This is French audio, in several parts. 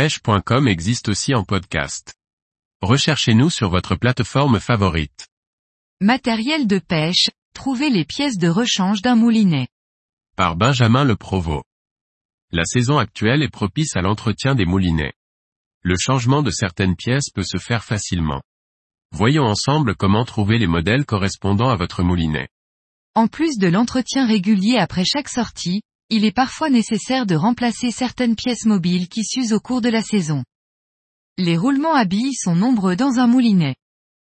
pêche.com existe aussi en podcast. Recherchez-nous sur votre plateforme favorite. Matériel de pêche, trouvez les pièces de rechange d'un moulinet. Par Benjamin Le Provost. La saison actuelle est propice à l'entretien des moulinets. Le changement de certaines pièces peut se faire facilement. Voyons ensemble comment trouver les modèles correspondant à votre moulinet. En plus de l'entretien régulier après chaque sortie, il est parfois nécessaire de remplacer certaines pièces mobiles qui s'usent au cours de la saison. Les roulements à billes sont nombreux dans un moulinet.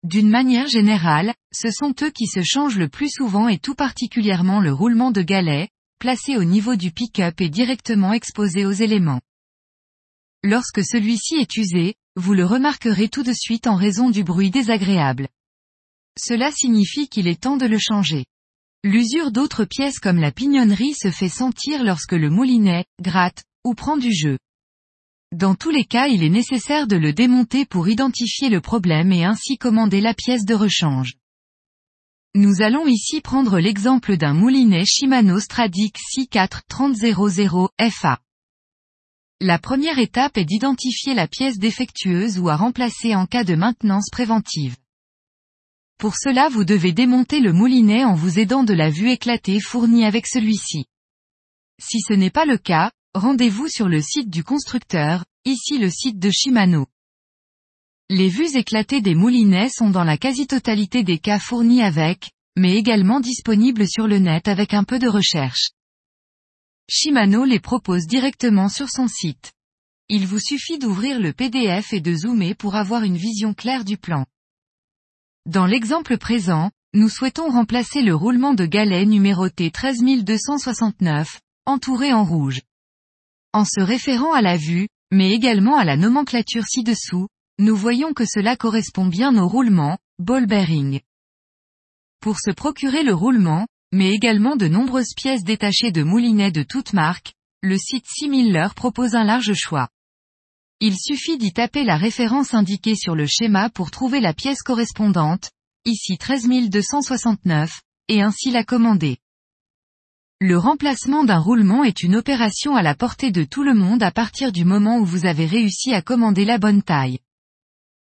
D'une manière générale, ce sont eux qui se changent le plus souvent et tout particulièrement le roulement de galet, placé au niveau du pick-up et directement exposé aux éléments. Lorsque celui-ci est usé, vous le remarquerez tout de suite en raison du bruit désagréable. Cela signifie qu'il est temps de le changer. L'usure d'autres pièces comme la pignonnerie se fait sentir lorsque le moulinet, gratte, ou prend du jeu. Dans tous les cas il est nécessaire de le démonter pour identifier le problème et ainsi commander la pièce de rechange. Nous allons ici prendre l'exemple d'un moulinet Shimano Stradic C4 3000 FA. La première étape est d'identifier la pièce défectueuse ou à remplacer en cas de maintenance préventive. Pour cela vous devez démonter le moulinet en vous aidant de la vue éclatée fournie avec celui-ci. Si ce n'est pas le cas, rendez-vous sur le site du constructeur, ici le site de Shimano. Les vues éclatées des moulinets sont dans la quasi-totalité des cas fournis avec, mais également disponibles sur le net avec un peu de recherche. Shimano les propose directement sur son site. Il vous suffit d'ouvrir le PDF et de zoomer pour avoir une vision claire du plan. Dans l'exemple présent, nous souhaitons remplacer le roulement de galet numéroté 13269, entouré en rouge. En se référant à la vue, mais également à la nomenclature ci-dessous, nous voyons que cela correspond bien au roulement, ball bearing. Pour se procurer le roulement, mais également de nombreuses pièces détachées de moulinets de toutes marques, le site 6000 leur propose un large choix. Il suffit d'y taper la référence indiquée sur le schéma pour trouver la pièce correspondante, ici 13269, et ainsi la commander. Le remplacement d'un roulement est une opération à la portée de tout le monde à partir du moment où vous avez réussi à commander la bonne taille.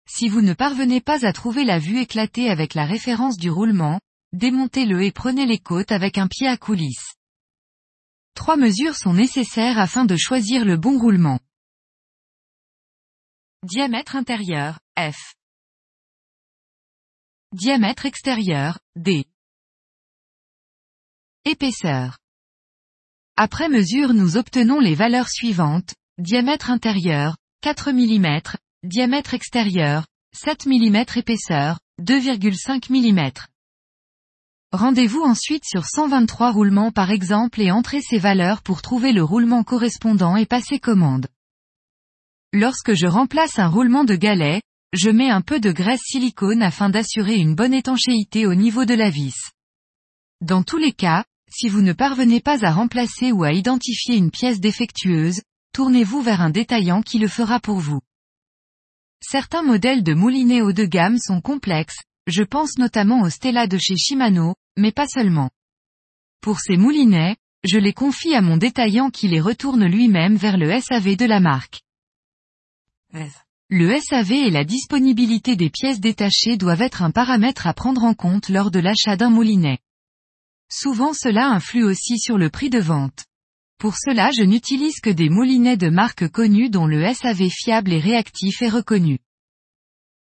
Si vous ne parvenez pas à trouver la vue éclatée avec la référence du roulement, démontez-le et prenez les côtes avec un pied à coulisse. Trois mesures sont nécessaires afin de choisir le bon roulement. Diamètre intérieur, F. Diamètre extérieur, D. Épaisseur. Après mesure nous obtenons les valeurs suivantes, diamètre intérieur, 4 mm, diamètre extérieur, 7 mm épaisseur, 2,5 mm. Rendez-vous ensuite sur 123 roulements par exemple et entrez ces valeurs pour trouver le roulement correspondant et passer commande. Lorsque je remplace un roulement de galet, je mets un peu de graisse silicone afin d'assurer une bonne étanchéité au niveau de la vis. Dans tous les cas, si vous ne parvenez pas à remplacer ou à identifier une pièce défectueuse, tournez-vous vers un détaillant qui le fera pour vous. Certains modèles de moulinets haut de gamme sont complexes, je pense notamment au Stella de chez Shimano, mais pas seulement. Pour ces moulinets, je les confie à mon détaillant qui les retourne lui-même vers le SAV de la marque. Le SAV et la disponibilité des pièces détachées doivent être un paramètre à prendre en compte lors de l'achat d'un moulinet. Souvent cela influe aussi sur le prix de vente. Pour cela je n'utilise que des moulinets de marque connue dont le SAV fiable et réactif est reconnu.